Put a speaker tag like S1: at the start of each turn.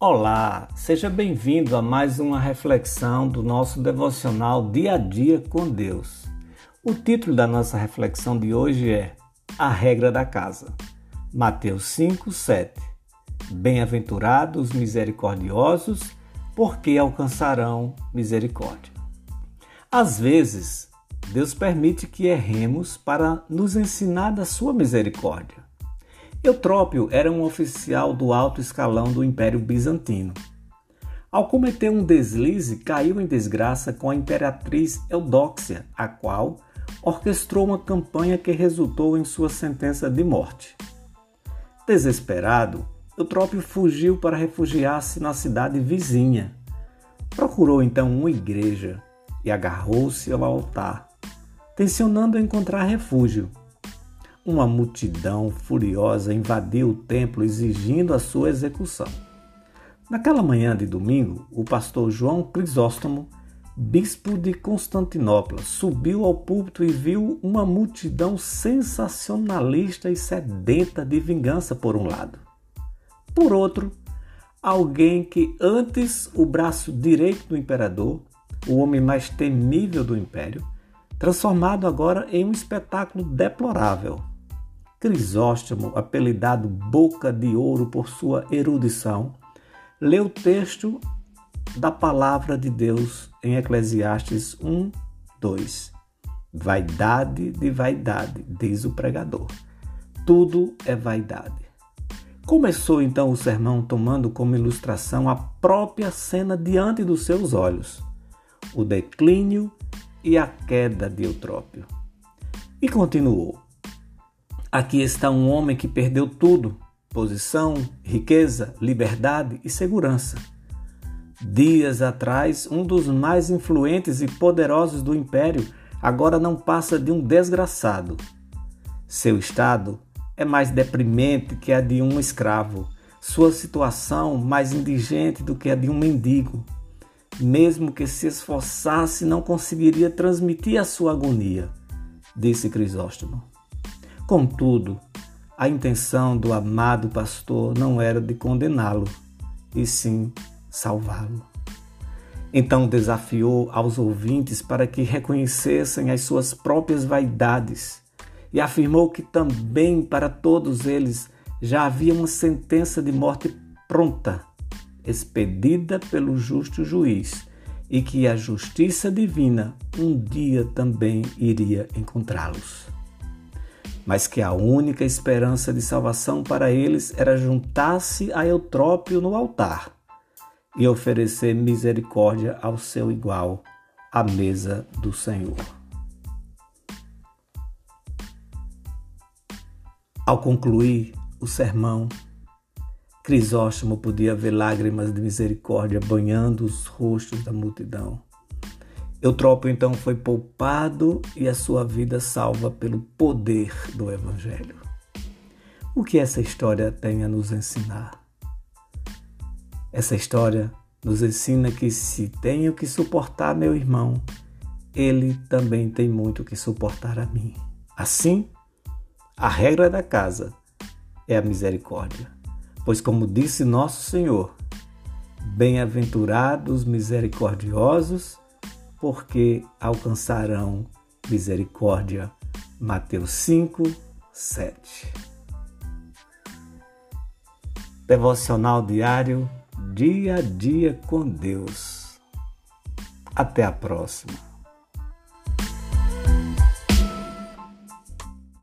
S1: Olá, seja bem-vindo a mais uma reflexão do nosso devocional Dia a Dia com Deus. O título da nossa reflexão de hoje é A Regra da Casa. Mateus 5, 7. Bem-aventurados misericordiosos, porque alcançarão misericórdia. Às vezes, Deus permite que erremos para nos ensinar da sua misericórdia. Eutrópio era um oficial do alto escalão do Império Bizantino. Ao cometer um deslize, caiu em desgraça com a imperatriz Eudóxia, a qual orquestrou uma campanha que resultou em sua sentença de morte. Desesperado, Eutrópio fugiu para refugiar-se na cidade vizinha. Procurou então uma igreja e agarrou-se ao altar, tensionando encontrar refúgio uma multidão furiosa invadiu o templo exigindo a sua execução. Naquela manhã de domingo, o pastor João Crisóstomo, bispo de Constantinopla, subiu ao púlpito e viu uma multidão sensacionalista e sedenta de vingança por um lado. Por outro, alguém que antes o braço direito do imperador, o homem mais temível do império, transformado agora em um espetáculo deplorável, Crisóstomo, apelidado Boca de Ouro por sua erudição, leu o texto da palavra de Deus em Eclesiastes 1, 2. Vaidade de vaidade, diz o pregador. Tudo é vaidade. Começou então o sermão tomando como ilustração a própria cena diante dos seus olhos, o declínio e a queda de Eutrópio. E continuou: Aqui está um homem que perdeu tudo: posição, riqueza, liberdade e segurança. Dias atrás, um dos mais influentes e poderosos do império agora não passa de um desgraçado. Seu estado é mais deprimente que a de um escravo, sua situação mais indigente do que a de um mendigo. Mesmo que se esforçasse, não conseguiria transmitir a sua agonia, disse Crisóstomo. Contudo, a intenção do amado pastor não era de condená-lo, e sim salvá-lo. Então desafiou aos ouvintes para que reconhecessem as suas próprias vaidades e afirmou que também para todos eles já havia uma sentença de morte pronta, expedida pelo justo juiz, e que a justiça divina um dia também iria encontrá-los mas que a única esperança de salvação para eles era juntar-se a Eutrópio no altar e oferecer misericórdia ao seu igual à mesa do Senhor. Ao concluir o sermão, Crisóstomo podia ver lágrimas de misericórdia banhando os rostos da multidão. Eutrópio então foi poupado e a sua vida salva pelo poder do Evangelho. O que essa história tem a nos ensinar? Essa história nos ensina que se tenho que suportar meu irmão, ele também tem muito que suportar a mim. Assim, a regra da casa é a misericórdia. Pois, como disse nosso Senhor, bem-aventurados misericordiosos, porque alcançarão misericórdia. Mateus 5, 7. Devocional diário, dia a dia com Deus. Até a próxima.